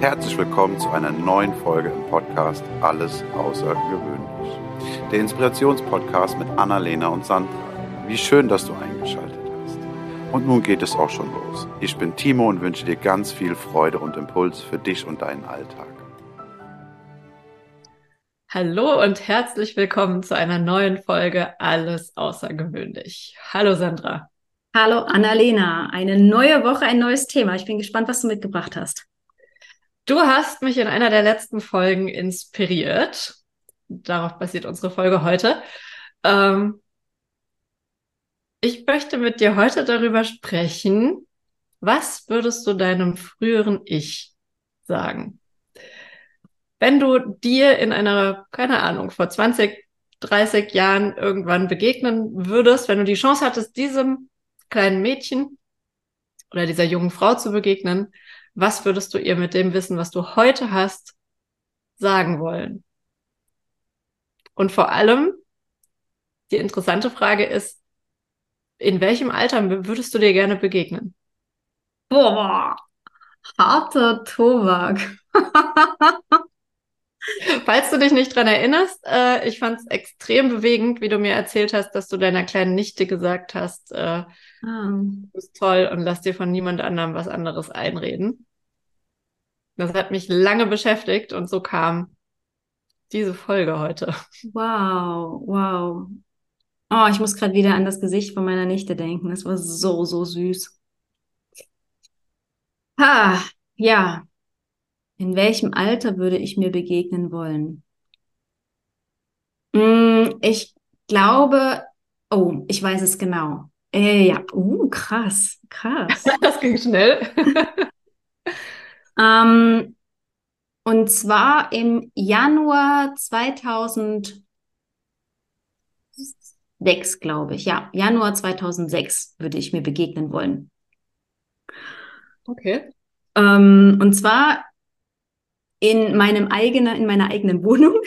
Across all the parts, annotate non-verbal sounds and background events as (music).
Herzlich willkommen zu einer neuen Folge im Podcast Alles Außergewöhnlich. Der Inspirationspodcast mit Annalena und Sandra. Wie schön, dass du eingeschaltet hast. Und nun geht es auch schon los. Ich bin Timo und wünsche dir ganz viel Freude und Impuls für dich und deinen Alltag. Hallo und herzlich willkommen zu einer neuen Folge Alles Außergewöhnlich. Hallo Sandra. Hallo Annalena. Eine neue Woche, ein neues Thema. Ich bin gespannt, was du mitgebracht hast. Du hast mich in einer der letzten Folgen inspiriert. Darauf basiert unsere Folge heute. Ähm, ich möchte mit dir heute darüber sprechen, was würdest du deinem früheren Ich sagen? Wenn du dir in einer, keine Ahnung, vor 20, 30 Jahren irgendwann begegnen würdest, wenn du die Chance hattest, diesem kleinen Mädchen oder dieser jungen Frau zu begegnen, was würdest du ihr mit dem Wissen, was du heute hast, sagen wollen? Und vor allem, die interessante Frage ist, in welchem Alter würdest du dir gerne begegnen? Boah, harter Tobak. (laughs) Falls du dich nicht dran erinnerst, äh, ich fand es extrem bewegend, wie du mir erzählt hast, dass du deiner kleinen Nichte gesagt hast, äh, ah. du bist toll und lass dir von niemand anderem was anderes einreden. Das hat mich lange beschäftigt und so kam diese Folge heute. Wow, wow. Oh, ich muss gerade wieder an das Gesicht von meiner Nichte denken. Das war so, so süß. Ha, ja, in welchem Alter würde ich mir begegnen wollen? Mm, ich glaube, oh, ich weiß es genau. Äh, ja, uh, krass, krass. (laughs) Das ging schnell. (laughs) ähm, und zwar im Januar 2006, glaube ich. Ja, Januar 2006 würde ich mir begegnen wollen. Okay. Ähm, und zwar in meinem eigenen, in meiner eigenen Wohnung (laughs)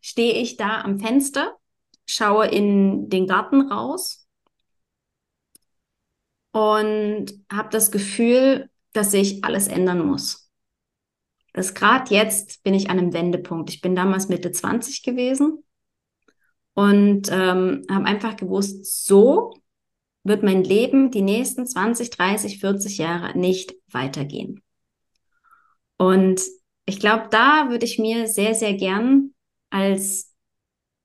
stehe ich da am Fenster, schaue in den Garten raus und habe das Gefühl, dass sich alles ändern muss. Das gerade jetzt bin ich an einem Wendepunkt. Ich bin damals Mitte 20 gewesen und ähm, habe einfach gewusst, so wird mein Leben die nächsten 20, 30, 40 Jahre nicht weitergehen. Und ich glaube, da würde ich mir sehr, sehr gern als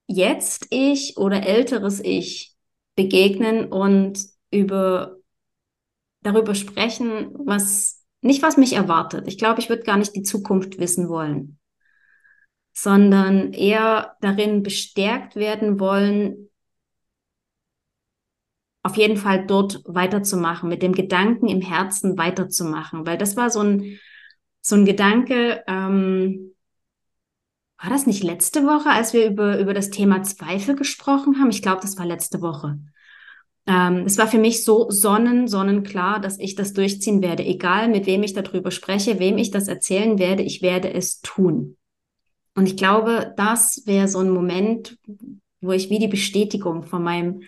jetzt ich oder älteres Ich begegnen und über darüber sprechen, was nicht was mich erwartet. Ich glaube, ich würde gar nicht die Zukunft wissen wollen, sondern eher darin bestärkt werden wollen, auf jeden Fall dort weiterzumachen, mit dem Gedanken im Herzen weiterzumachen, weil das war so ein so ein Gedanke, ähm, war das nicht letzte Woche, als wir über, über das Thema Zweifel gesprochen haben? Ich glaube, das war letzte Woche. Ähm, es war für mich so sonnen, sonnenklar, dass ich das durchziehen werde. Egal, mit wem ich darüber spreche, wem ich das erzählen werde, ich werde es tun. Und ich glaube, das wäre so ein Moment, wo ich wie die Bestätigung von meinem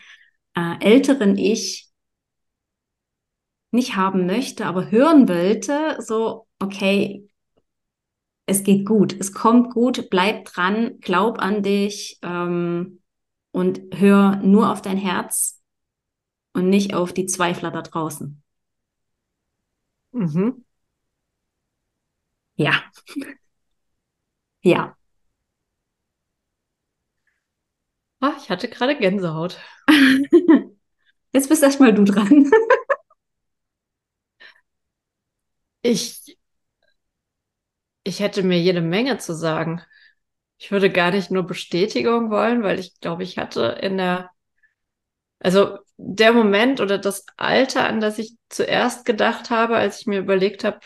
äh, älteren Ich nicht haben möchte, aber hören wollte, so, okay, es geht gut, es kommt gut, bleib dran, glaub an dich ähm, und hör nur auf dein Herz und nicht auf die Zweifler da draußen. Mhm. Ja. (laughs) ja. Ach, ich hatte gerade Gänsehaut. (laughs) Jetzt bist erstmal du dran. (laughs) ich ich hätte mir jede Menge zu sagen. Ich würde gar nicht nur Bestätigung wollen, weil ich glaube, ich hatte in der, also der Moment oder das Alter, an das ich zuerst gedacht habe, als ich mir überlegt habe,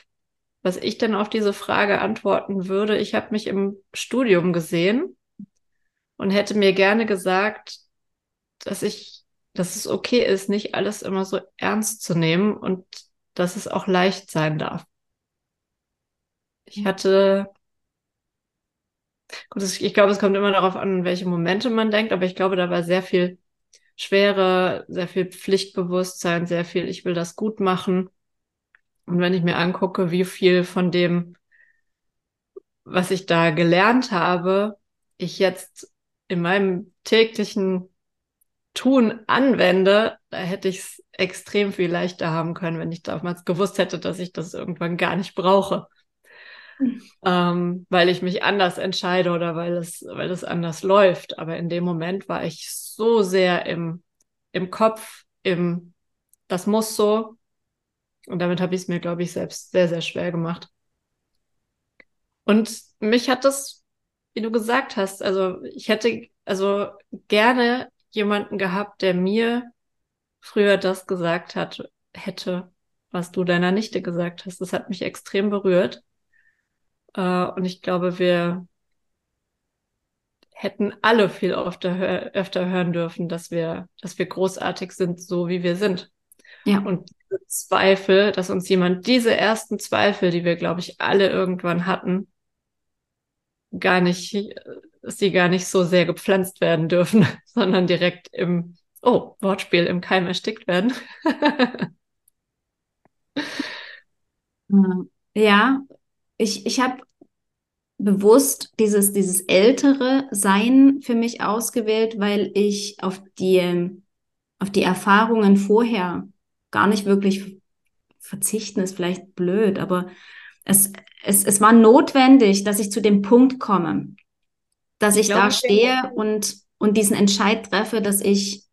was ich denn auf diese Frage antworten würde. Ich habe mich im Studium gesehen und hätte mir gerne gesagt, dass ich, dass es okay ist, nicht alles immer so ernst zu nehmen und dass es auch leicht sein darf. Ich hatte, gut, ich glaube, es kommt immer darauf an, welche Momente man denkt, aber ich glaube, da war sehr viel Schwere, sehr viel Pflichtbewusstsein, sehr viel, ich will das gut machen. Und wenn ich mir angucke, wie viel von dem, was ich da gelernt habe, ich jetzt in meinem täglichen Tun anwende, da hätte ich es extrem viel leichter haben können, wenn ich damals gewusst hätte, dass ich das irgendwann gar nicht brauche. Ähm, weil ich mich anders entscheide oder weil es, weil es anders läuft. Aber in dem Moment war ich so sehr im, im Kopf, im, das muss so. Und damit habe ich es mir, glaube ich, selbst sehr, sehr schwer gemacht. Und mich hat das, wie du gesagt hast, also ich hätte also gerne jemanden gehabt, der mir früher das gesagt hat, hätte, was du deiner Nichte gesagt hast. Das hat mich extrem berührt. Äh, und ich glaube, wir hätten alle viel öfter, öfter hören dürfen, dass wir, dass wir großartig sind, so wie wir sind. Ja. Und Zweifel, dass uns jemand diese ersten Zweifel, die wir, glaube ich, alle irgendwann hatten, gar nicht, dass die gar nicht so sehr gepflanzt werden dürfen, (laughs) sondern direkt im, oh, Wortspiel, im Keim erstickt werden. (laughs) ja, ich, ich habe bewusst dieses, dieses ältere Sein für mich ausgewählt, weil ich auf die, auf die Erfahrungen vorher gar nicht wirklich verzichten, ist vielleicht blöd, aber es, es, es war notwendig, dass ich zu dem Punkt komme, dass ich, ich da stehe und, und diesen Entscheid treffe, dass ich,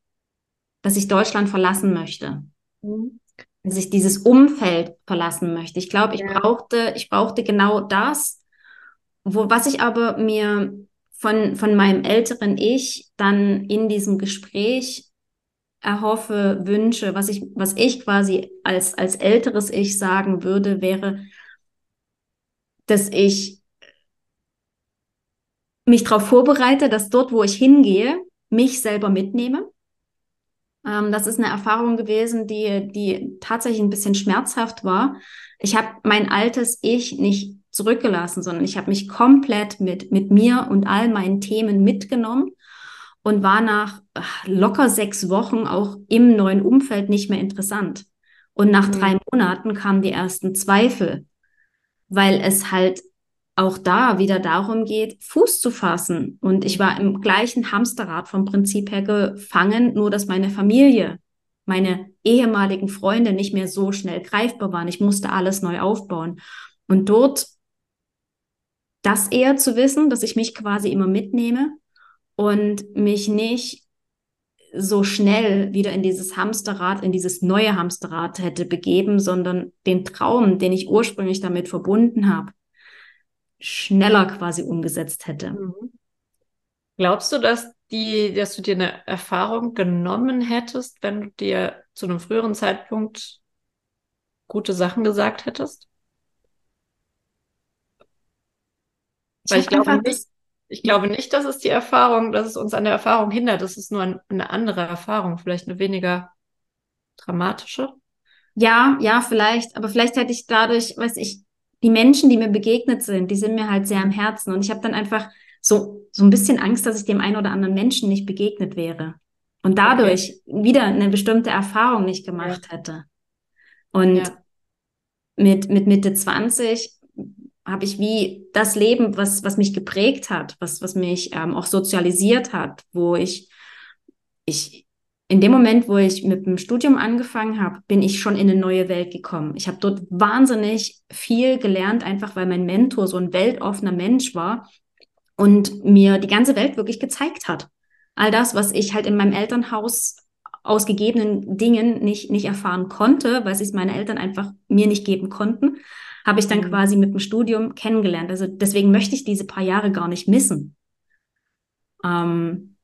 dass ich Deutschland verlassen möchte. Mhm. Dass ich dieses Umfeld verlassen möchte. Ich glaube, ich ja. brauchte, ich brauchte genau das, wo, was ich aber mir von, von meinem älteren Ich dann in diesem Gespräch erhoffe, wünsche, was ich, was ich quasi als, als älteres Ich sagen würde, wäre, dass ich mich darauf vorbereite, dass dort, wo ich hingehe, mich selber mitnehme. Ähm, das ist eine Erfahrung gewesen, die, die tatsächlich ein bisschen schmerzhaft war. Ich habe mein altes Ich nicht zurückgelassen, sondern ich habe mich komplett mit, mit mir und all meinen Themen mitgenommen und war nach locker sechs Wochen auch im neuen Umfeld nicht mehr interessant. Und nach mhm. drei Monaten kamen die ersten Zweifel, weil es halt auch da wieder darum geht, Fuß zu fassen. Und ich war im gleichen Hamsterrad vom Prinzip her gefangen, nur dass meine Familie, meine ehemaligen Freunde nicht mehr so schnell greifbar waren. Ich musste alles neu aufbauen. Und dort das eher zu wissen, dass ich mich quasi immer mitnehme und mich nicht so schnell wieder in dieses Hamsterrad, in dieses neue Hamsterrad hätte begeben, sondern den Traum, den ich ursprünglich damit verbunden habe, schneller quasi umgesetzt hätte. Mhm. Glaubst du, dass die, dass du dir eine Erfahrung genommen hättest, wenn du dir zu einem früheren Zeitpunkt gute Sachen gesagt hättest? Ich Weil ich glaube nicht, ich glaube nicht, dass es die Erfahrung, dass es uns an der Erfahrung hindert. Das ist nur ein, eine andere Erfahrung, vielleicht eine weniger dramatische. Ja, ja, vielleicht. Aber vielleicht hätte ich dadurch, weiß ich, die Menschen, die mir begegnet sind, die sind mir halt sehr am Herzen. Und ich habe dann einfach so, so ein bisschen Angst, dass ich dem einen oder anderen Menschen nicht begegnet wäre. Und dadurch okay. wieder eine bestimmte Erfahrung nicht gemacht ja. hätte. Und ja. mit, mit Mitte 20 habe ich wie das Leben, was, was mich geprägt hat, was, was mich ähm, auch sozialisiert hat, wo ich, ich, in dem Moment, wo ich mit dem Studium angefangen habe, bin ich schon in eine neue Welt gekommen. Ich habe dort wahnsinnig viel gelernt, einfach weil mein Mentor so ein weltoffener Mensch war und mir die ganze Welt wirklich gezeigt hat. All das, was ich halt in meinem Elternhaus aus gegebenen Dingen nicht, nicht erfahren konnte, weil es meine Eltern einfach mir nicht geben konnten, habe ich dann mhm. quasi mit dem Studium kennengelernt. Also deswegen möchte ich diese paar Jahre gar nicht missen. Ähm,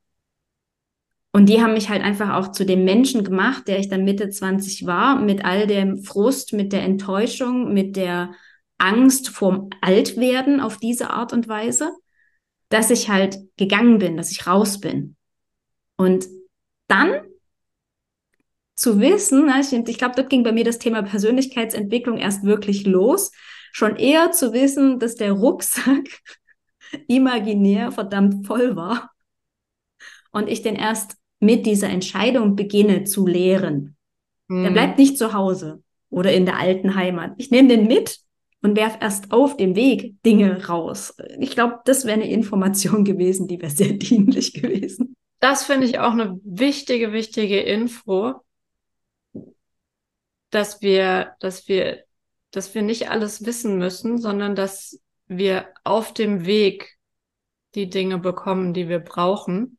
und die haben mich halt einfach auch zu dem Menschen gemacht, der ich dann Mitte 20 war, mit all dem Frust, mit der Enttäuschung, mit der Angst vorm Altwerden auf diese Art und Weise, dass ich halt gegangen bin, dass ich raus bin. Und dann zu wissen, ich, ich glaube, dort ging bei mir das Thema Persönlichkeitsentwicklung erst wirklich los, schon eher zu wissen, dass der Rucksack (laughs) imaginär verdammt voll war und ich den erst mit dieser Entscheidung beginne zu lehren. Mhm. Der bleibt nicht zu Hause. oder in der alten Heimat. Ich nehme den mit und werfe erst auf dem Weg Dinge raus. Ich glaube, das wäre eine Information (laughs) gewesen, die wäre sehr dienlich gewesen. Das finde ich auch eine wichtige, wichtige Info, dass wir, dass wir, dass wir nicht alles wissen müssen, sondern dass wir auf dem Weg die Dinge bekommen, die wir brauchen.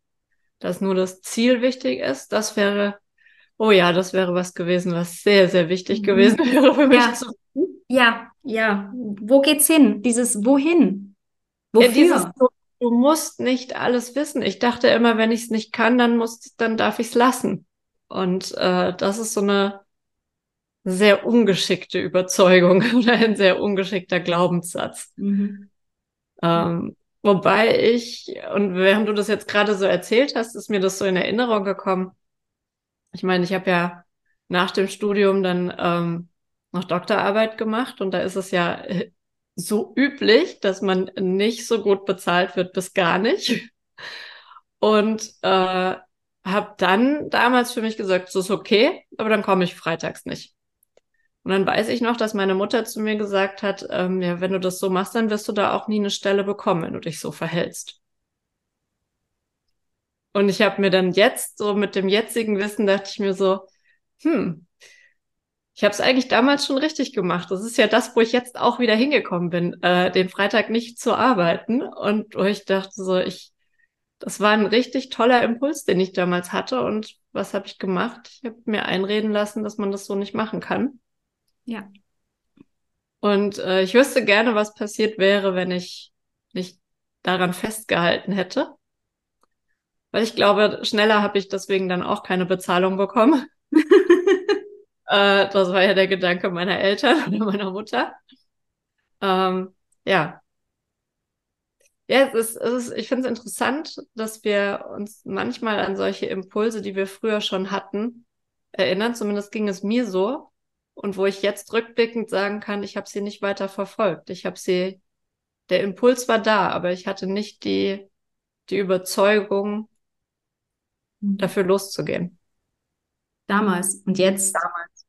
Dass nur das Ziel wichtig ist, das wäre, oh ja, das wäre was gewesen, was sehr, sehr wichtig mhm. gewesen (laughs) wäre für mich ja. zu ja, ja. Wo geht's hin? Dieses Wohin? Wofür? Ja, dieses, du, du, musst nicht alles wissen. Ich dachte immer, wenn ich es nicht kann, dann muss, dann darf ich es lassen. Und äh, das ist so eine sehr ungeschickte Überzeugung (laughs) oder ein sehr ungeschickter Glaubenssatz. Mhm. Ähm, wobei ich, und während du das jetzt gerade so erzählt hast, ist mir das so in Erinnerung gekommen. Ich meine, ich habe ja nach dem Studium dann ähm, noch Doktorarbeit gemacht und da ist es ja äh, so üblich, dass man nicht so gut bezahlt wird bis gar nicht. Und äh, habe dann damals für mich gesagt, das ist okay, aber dann komme ich freitags nicht. Und dann weiß ich noch, dass meine Mutter zu mir gesagt hat, ähm, ja, wenn du das so machst, dann wirst du da auch nie eine Stelle bekommen, wenn du dich so verhältst. Und ich habe mir dann jetzt, so mit dem jetzigen Wissen, dachte ich mir so, hm, ich habe es eigentlich damals schon richtig gemacht. Das ist ja das, wo ich jetzt auch wieder hingekommen bin, äh, den Freitag nicht zu arbeiten. Und wo ich dachte so, ich, das war ein richtig toller Impuls, den ich damals hatte. Und was habe ich gemacht? Ich habe mir einreden lassen, dass man das so nicht machen kann. Ja. Und äh, ich wüsste gerne, was passiert wäre, wenn ich nicht daran festgehalten hätte. Weil ich glaube, schneller habe ich deswegen dann auch keine Bezahlung bekommen. (laughs) Äh, das war ja der Gedanke meiner Eltern oder meiner Mutter. Ähm, ja. Ja, es ist, es ist, ich finde es interessant, dass wir uns manchmal an solche Impulse, die wir früher schon hatten, erinnern. Zumindest ging es mir so. Und wo ich jetzt rückblickend sagen kann, ich habe sie nicht weiter verfolgt. Ich habe sie, der Impuls war da, aber ich hatte nicht die, die Überzeugung, mhm. dafür loszugehen. Damals und jetzt. Damals.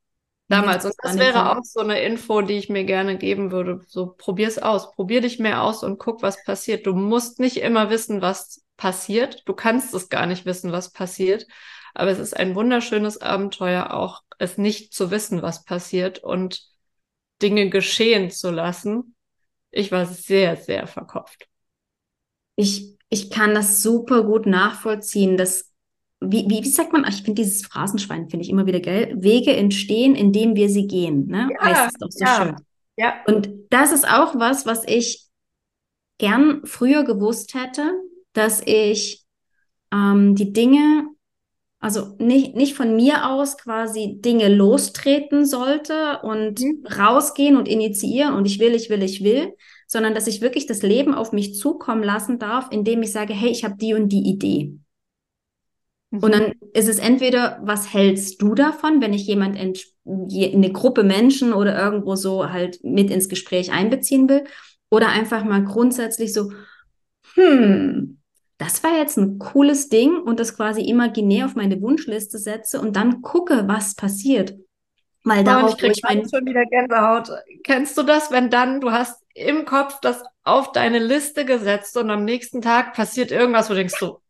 Damals. Und das wäre auch so eine Info, die ich mir gerne geben würde. So, probier's aus. Probier dich mehr aus und guck, was passiert. Du musst nicht immer wissen, was passiert. Du kannst es gar nicht wissen, was passiert. Aber es ist ein wunderschönes Abenteuer, auch es nicht zu wissen, was passiert und Dinge geschehen zu lassen. Ich war sehr, sehr verkopft. Ich, ich kann das super gut nachvollziehen, dass wie, wie, wie sagt man, ich finde dieses Phrasenschwein, finde ich immer wieder geil. Wege entstehen, indem wir sie gehen, ne? Ja, heißt es doch so ja. schön. Ja. Und das ist auch was, was ich gern früher gewusst hätte, dass ich ähm, die Dinge, also nicht, nicht von mir aus quasi Dinge lostreten sollte und mhm. rausgehen und initiieren und ich will, ich will, ich will, sondern dass ich wirklich das Leben auf mich zukommen lassen darf, indem ich sage, hey, ich habe die und die Idee. Und dann mhm. ist es entweder, was hältst du davon, wenn ich jemand, in, eine Gruppe Menschen oder irgendwo so halt mit ins Gespräch einbeziehen will? Oder einfach mal grundsätzlich so, hm, das war jetzt ein cooles Ding und das quasi imaginär auf meine Wunschliste setze und dann gucke, was passiert. Weil darauf, ich, ich mein... schon wieder Gänsehaut. Kennst du das, wenn dann, du hast im Kopf das auf deine Liste gesetzt und am nächsten Tag passiert irgendwas, wo du denkst so,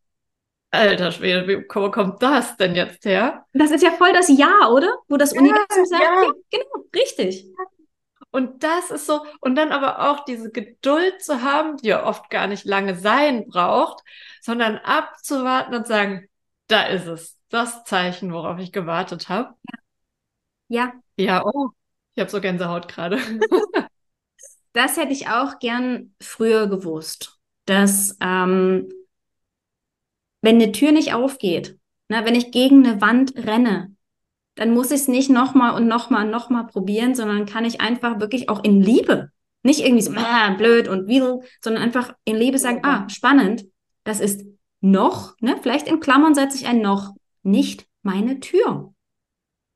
Alter Schwede, wie, wo kommt das denn jetzt her? Das ist ja voll das Ja, oder? Wo das ja, Universum sagt, ja. ja, genau, richtig. Und das ist so, und dann aber auch diese Geduld zu haben, die ja oft gar nicht lange sein braucht, sondern abzuwarten und sagen, da ist es, das Zeichen, worauf ich gewartet habe. Ja. Ja, oh, ich habe so Gänsehaut gerade. (laughs) das hätte ich auch gern früher gewusst, dass ähm, wenn eine Tür nicht aufgeht, na, wenn ich gegen eine Wand renne, dann muss ich es nicht nochmal und nochmal und nochmal probieren, sondern kann ich einfach wirklich auch in Liebe, nicht irgendwie so blöd und wie, sondern einfach in Liebe sagen, ah, spannend, das ist noch, ne, vielleicht in Klammern setze ich ein noch, nicht meine Tür.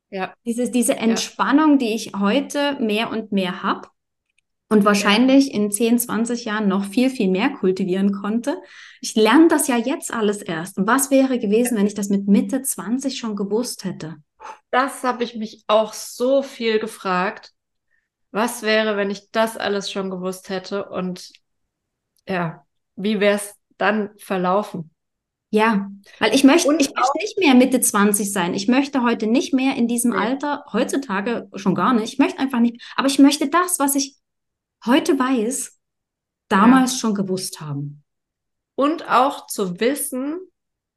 Ja. Dieses, diese Entspannung, die ich heute mehr und mehr habe und wahrscheinlich in 10, 20 Jahren noch viel, viel mehr kultivieren konnte. Ich lerne das ja jetzt alles erst. Und was wäre gewesen, wenn ich das mit Mitte 20 schon gewusst hätte? Das habe ich mich auch so viel gefragt. Was wäre, wenn ich das alles schon gewusst hätte? Und ja, wie wäre es dann verlaufen? Ja, weil ich möchte, ich möchte nicht mehr Mitte 20 sein. Ich möchte heute nicht mehr in diesem Ja. Alter, heutzutage schon gar nicht. Ich möchte einfach nicht, aber ich möchte das, was ich heute weiß, damals schon gewusst haben. Und auch zu wissen,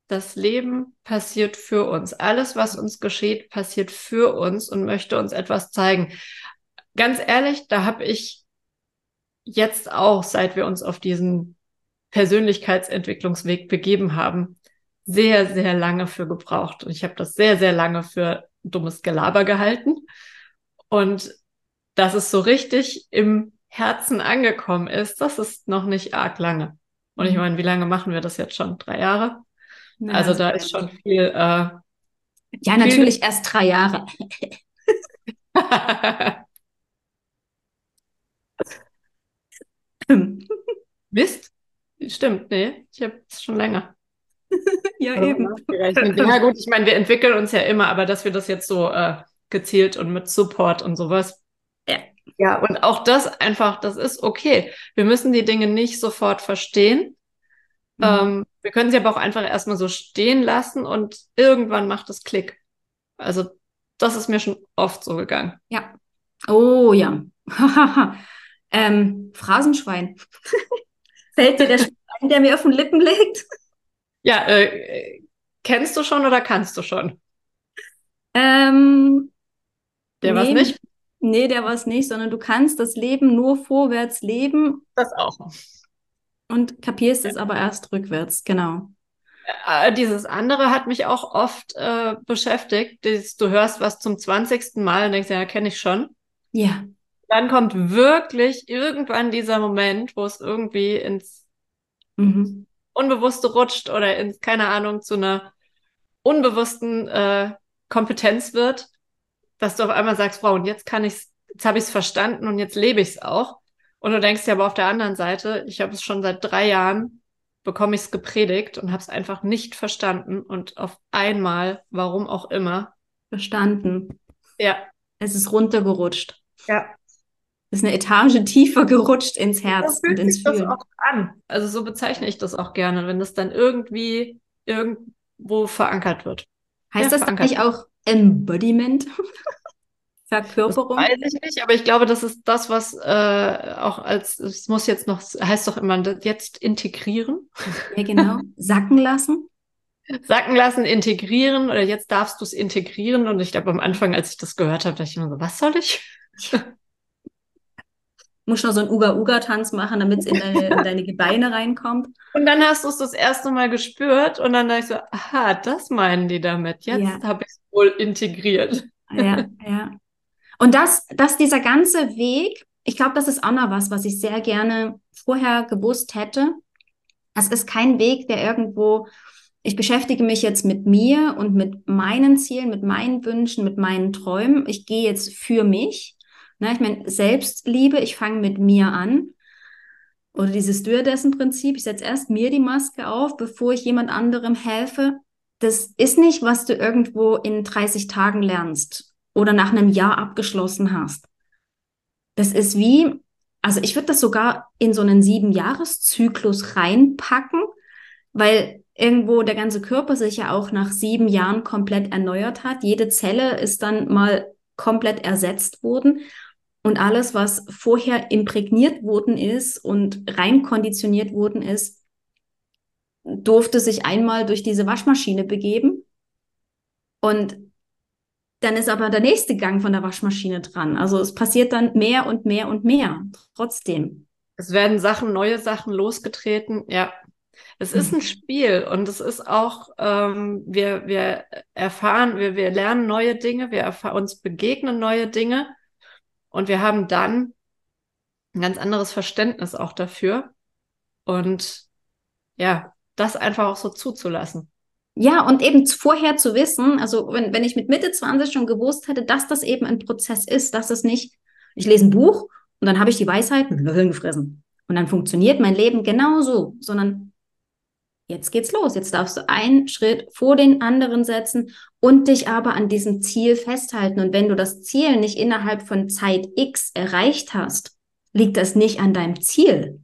das Leben passiert für uns. Alles, was uns geschieht, passiert für uns und möchte uns etwas zeigen. Ganz ehrlich, da habe ich jetzt auch, seit wir uns auf diesen Persönlichkeitsentwicklungsweg begeben haben, sehr, sehr lange für gebraucht. Und ich habe das sehr, sehr lange für dummes Gelaber gehalten. Und dass es so richtig im Herzen angekommen ist, das ist noch nicht arg lange. Und ich meine, wie lange machen wir das jetzt schon? Drei Jahre? Ja, Also da ist schon viel. Äh, Ja, natürlich erst drei Jahre. (laughs) Mist? Stimmt, nee, ich habe es schon länger. (laughs) Ja, nachgerechnet. Ja, gut, ich meine, wir entwickeln uns ja immer, aber dass wir das jetzt so äh, gezielt und mit Support und sowas. Ja. Ja, und auch das einfach, das ist okay. Wir müssen die Dinge nicht sofort verstehen. Mhm. Ähm, wir können sie aber auch einfach erstmal so stehen lassen und irgendwann macht es Klick. Also, das ist mir schon oft so gegangen. Ja. Oh ja. (laughs) ähm, Phrasenschwein. (laughs) Fällt dir der Spruch ein, der mir auf den Lippen liegt? Ja, äh, kennst du schon oder kannst du schon? Ähm, Der was nee, nicht? Nee, der war's nicht, sondern du kannst das Leben nur vorwärts leben Das auch. Und kapierst es aber erst rückwärts. Genau. Äh, Dieses andere hat mich auch oft äh, beschäftigt. Dieses, du hörst was zum 20. Mal und denkst, ja, kenne ich schon. Ja. Dann kommt wirklich irgendwann dieser Moment, wo es irgendwie ins Mhm. Unbewusste rutscht oder ins, keine Ahnung, zu einer unbewussten äh, Kompetenz wird, dass du auf einmal sagst, Frau, und jetzt kann ich's, jetzt habe ich es verstanden und jetzt lebe ich es auch. Und du denkst dir aber auf der anderen Seite, ich habe es schon seit drei Jahren, bekomme ich es gepredigt und habe es einfach nicht verstanden und auf einmal, warum auch immer, Verstanden. ja, Es ist runtergerutscht. ja, Es ist eine Etage tiefer gerutscht ins Herz und ins sich das Fühlen. auch an. Also so bezeichne ich das auch gerne, wenn das dann irgendwie irgendwo verankert wird. Heißt Ja, das eigentlich auch Embodiment? (laughs) Das Verkörperung? weiß ich nicht, aber ich glaube, das ist das, was äh, auch als, es muss jetzt noch, heißt doch immer, das jetzt integrieren, Ja, genau. Sacken lassen? (laughs) sacken lassen, integrieren oder jetzt darfst du es integrieren. Und ich glaube, am Anfang, als ich das gehört habe, dachte ich immer so, was soll ich? (laughs) Muss noch so einen Uga-Uga-Tanz machen, damit es in deine, in deine Gebeine reinkommt. Und dann hast du es das erste Mal gespürt und dann dachte ich so, aha, das meinen die damit. Jetzt Ja. habe ich es wohl integriert. Ja, ja. Und das, dass dieser ganze Weg, ich glaube, das ist auch noch was, was ich sehr gerne vorher gewusst hätte. Es ist kein Weg, der irgendwo, ich beschäftige mich jetzt mit mir und mit meinen Zielen, mit meinen Wünschen, mit meinen Träumen. Ich gehe jetzt für mich. Ne, ich meine, Selbstliebe, ich fange mit mir an. Oder dieses Stewardessen-Prinzip, ich setze erst mir die Maske auf, bevor ich jemand anderem helfe. Das ist nicht, was du irgendwo in 30 Tagen lernst oder nach einem Jahr abgeschlossen hast. Das ist wie, also ich würde das sogar in so einen Sieben-Jahres-Zyklus reinpacken, weil irgendwo der ganze Körper sich ja auch nach sieben Jahren komplett erneuert hat. Jede Zelle ist dann mal komplett ersetzt worden. Und alles, was vorher imprägniert worden ist und reinkonditioniert worden ist, durfte sich einmal durch diese Waschmaschine begeben. Und dann ist aber der nächste Gang von der Waschmaschine dran. Also es passiert dann mehr und mehr und mehr. Trotzdem. Es werden Sachen, neue Sachen losgetreten. Ja, es ist ein Spiel und es ist auch, ähm, wir, wir erfahren, wir, wir lernen neue Dinge, wir uns begegnen neue Dinge und wir haben dann ein ganz anderes Verständnis auch dafür. Und ja, das einfach auch so zuzulassen. Ja, und eben vorher zu wissen, also wenn, wenn ich mit Mitte 20 schon gewusst hätte, dass das eben ein Prozess ist, dass es nicht, ich lese ein Buch und dann habe ich die Weisheit mit Löffeln gefressen. Und dann funktioniert mein Leben genauso, sondern jetzt geht's los. Jetzt darfst du einen Schritt vor den anderen setzen und dich aber an diesem Ziel festhalten. Und wenn du das Ziel nicht innerhalb von Zeit X erreicht hast, liegt das nicht an deinem Ziel,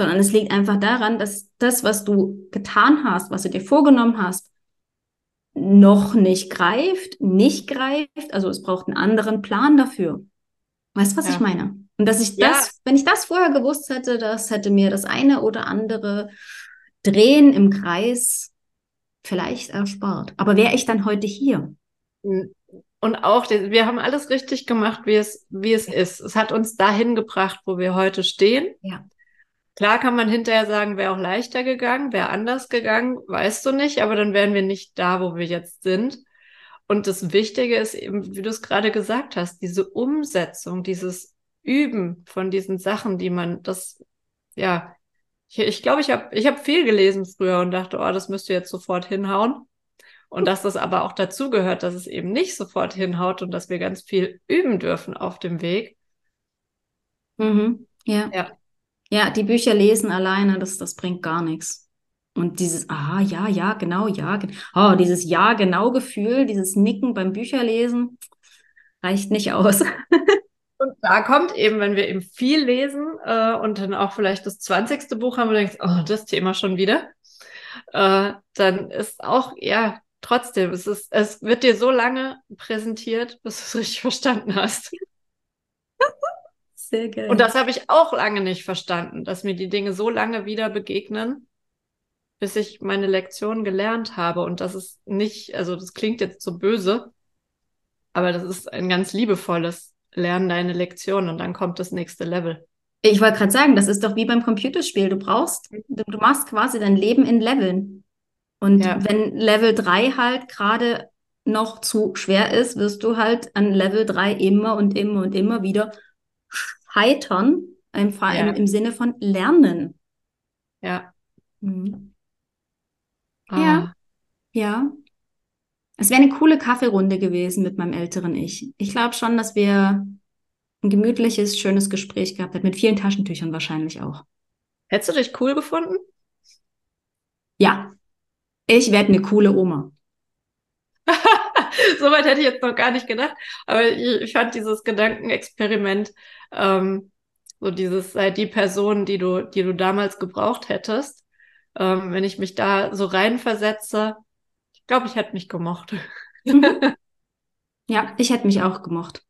sondern es liegt einfach daran, dass das, was du getan hast, was du dir vorgenommen hast, noch nicht greift, nicht greift. Also es braucht einen anderen Plan dafür. Weißt du, was ja. ich meine? Und dass ich das, ja. wenn ich das vorher gewusst hätte, das hätte mir das eine oder andere Drehen im Kreis vielleicht erspart. Aber wäre ich dann heute hier? Und auch, wir haben alles richtig gemacht, wie es, wie es ist. Es hat uns dahin gebracht, wo wir heute stehen. Ja. Klar kann man hinterher sagen, wäre auch leichter gegangen, wäre anders gegangen, weißt du nicht, aber dann wären wir nicht da, wo wir jetzt sind. Und das Wichtige ist eben, wie du es gerade gesagt hast, diese Umsetzung, dieses Üben von diesen Sachen, die man, das, ja, ich glaube, ich, glaub, ich habe ich hab viel gelesen früher und dachte, oh, das müsste jetzt sofort hinhauen. Und dass das aber auch dazu gehört, dass es eben nicht sofort hinhaut und dass wir ganz viel üben dürfen auf dem Weg. Mhm. Ja. ja. Ja, die Bücher lesen alleine, das, das bringt gar nichts. Und dieses, ah, ja, ja, genau, ja, oh, dieses Ja, genau Gefühl, dieses Nicken beim Bücherlesen reicht nicht aus. (laughs) Und da kommt eben, wenn wir eben viel lesen äh, und dann auch vielleicht das 20. Buch haben, du denkst, oh, das Thema schon wieder, äh, dann ist auch, ja, trotzdem, es, ist, es wird dir so lange präsentiert, bis du es richtig (laughs) verstanden hast. Sehr geil. Und das habe ich auch lange nicht verstanden, dass mir die Dinge so lange wieder begegnen, bis ich meine Lektion gelernt habe. Und das ist nicht, also das klingt jetzt so böse, aber das ist ein ganz liebevolles Lernen deine Lektion und dann kommt das nächste Level. Ich wollte gerade sagen, das ist doch wie beim Computerspiel. Du brauchst, du machst quasi dein Leben in Leveln. Und ja. wenn Level 3 halt gerade noch zu schwer ist, wirst du halt an Level 3 immer und immer und immer wieder Heitern, im, ja. im, im Sinne von Lernen. Ja. Mhm. Ah. Ja. Ja. Es wäre eine coole Kaffeerunde gewesen mit meinem älteren Ich. Ich glaube schon, dass wir ein gemütliches, schönes Gespräch gehabt hätten, mit vielen Taschentüchern wahrscheinlich auch. Hättest du dich cool gefunden? Ja. Ich werde eine coole Oma. (laughs) (laughs) Soweit hätte ich jetzt noch gar nicht gedacht. Aber ich, ich fand dieses Gedankenexperiment, ähm, so dieses, sei die Person, die du, die du damals gebraucht hättest. Ähm, wenn ich mich da so reinversetze, ich glaube, ich hätte mich gemocht. (laughs) ja, ich hätte mich auch gemocht.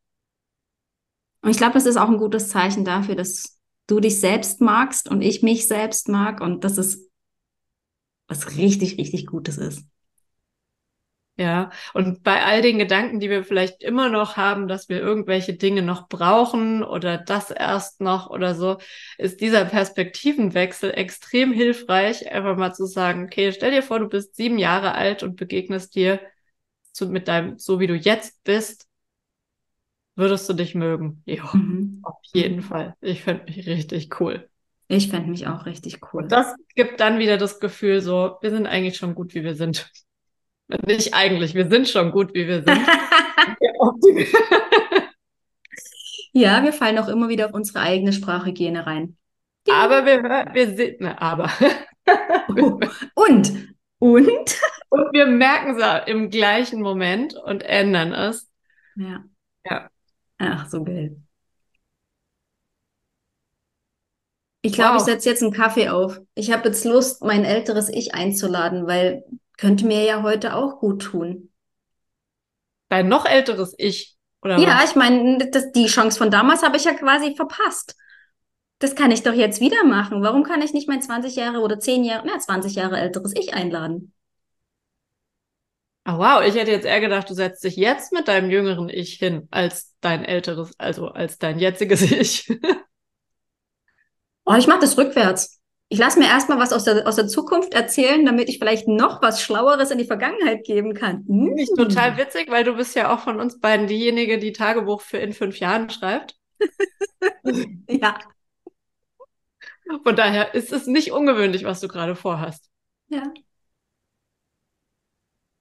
Und ich glaube, das ist auch ein gutes Zeichen dafür, dass du dich selbst magst und ich mich selbst mag und dass es was richtig, richtig Gutes ist. Ja, und bei all den Gedanken, die wir vielleicht immer noch haben, dass wir irgendwelche Dinge noch brauchen oder das erst noch oder so, ist dieser Perspektivenwechsel extrem hilfreich, einfach mal zu sagen, okay, stell dir vor, du bist sieben Jahre alt und begegnest dir zu, mit deinem, so wie du jetzt bist, würdest du dich mögen? Ja, mhm. auf jeden. Fall. Ich fände mich richtig cool. Ich fände mich auch richtig cool. Und das gibt dann wieder das Gefühl, so, wir sind eigentlich schon gut, wie wir sind. Nicht eigentlich, wir sind schon gut, wie wir sind. (laughs) ja, wir fallen auch immer wieder auf unsere eigene Sprachhygiene rein. Aber wir, wir sind, ne, aber. Oh, und, und? Und wir merken es im gleichen Moment und ändern es. Ja. Ja. Ach, so geil. Ich glaube, wow. ich setze jetzt einen Kaffee auf. Ich habe jetzt Lust, mein älteres Ich einzuladen, weil könnte mir ja heute auch gut tun. Dein noch älteres Ich, oder Ja, was? ich meine, die Chance von damals habe ich ja quasi verpasst. Das kann ich doch jetzt wieder machen. Warum kann ich nicht mein 20 Jahre oder 10 Jahre, na, 20 Jahre älteres Ich einladen? Oh, wow, ich hätte jetzt eher gedacht, du setzt dich jetzt mit deinem jüngeren Ich hin, als dein älteres, also als dein jetziges (laughs) Ich. oh, ich mache das rückwärts ich lasse mir erstmal was aus der, aus der Zukunft erzählen, damit ich vielleicht noch was Schlaueres in die Vergangenheit geben kann. Hm. Nicht total witzig, weil du bist ja auch von uns beiden diejenige, die Tagebuch für in fünf Jahren schreibt. (laughs) ja. Von daher ist es nicht ungewöhnlich, was du gerade vorhast. Ja.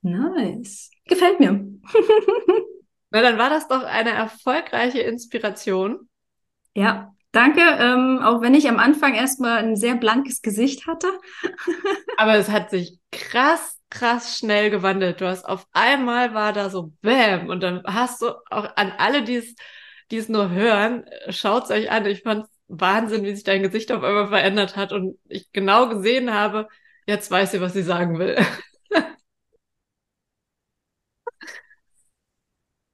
Nice. Gefällt mir. (laughs) Na, dann war das doch eine erfolgreiche Inspiration. Ja, Danke, ähm, auch wenn ich am Anfang erstmal ein sehr blankes Gesicht hatte. (laughs) Aber es hat sich krass krass schnell gewandelt. Du hast auf einmal war da so Bäm und dann hast du auch an alle, die es, die es nur hören, schaut's euch an. Ich fand Wahnsinn, wie sich dein Gesicht auf einmal verändert hat und ich genau gesehen habe, jetzt weiß sie, was sie sagen will. (laughs)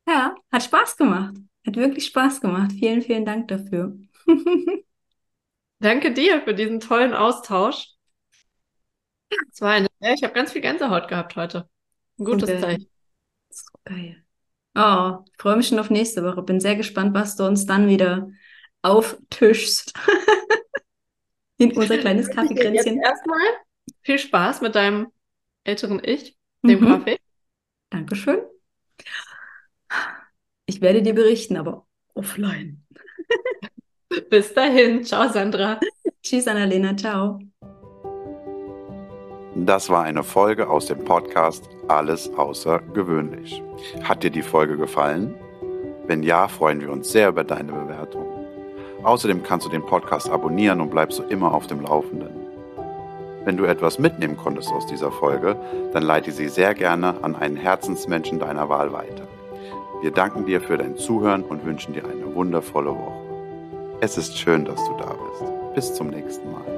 Ja, hat Spaß gemacht. Hat wirklich Spaß gemacht. Vielen, vielen Dank dafür. (laughs) Danke dir für diesen tollen Austausch. Es war eine, ich habe ganz viel Gänsehaut gehabt heute. Ein gutes Okay. Zeichen. So geil. Oh, ich freue mich schon auf nächste Woche. Bin sehr gespannt, was du uns dann wieder auftischst. (laughs) In unser kleines Kaffeekränzchen. erstmal viel Spaß mit deinem älteren Ich, dem Mhm. Kaffee. Dankeschön. Ich werde dir berichten, aber offline. (laughs) (laughs) Bis dahin. Ciao, Sandra. Tschüss, Annalena. Ciao. Das war eine Folge aus dem Podcast Alles außergewöhnlich. Hat dir die Folge gefallen? Wenn ja, freuen wir uns sehr über deine Bewertung. Außerdem kannst du den Podcast abonnieren und bleibst so immer auf dem Laufenden. Wenn du etwas mitnehmen konntest aus dieser Folge, dann leite sie sehr gerne an einen Herzensmenschen deiner Wahl weiter. Wir danken dir für dein Zuhören und wünschen dir eine wundervolle Woche. Es ist schön, dass du da bist. Bis zum nächsten Mal.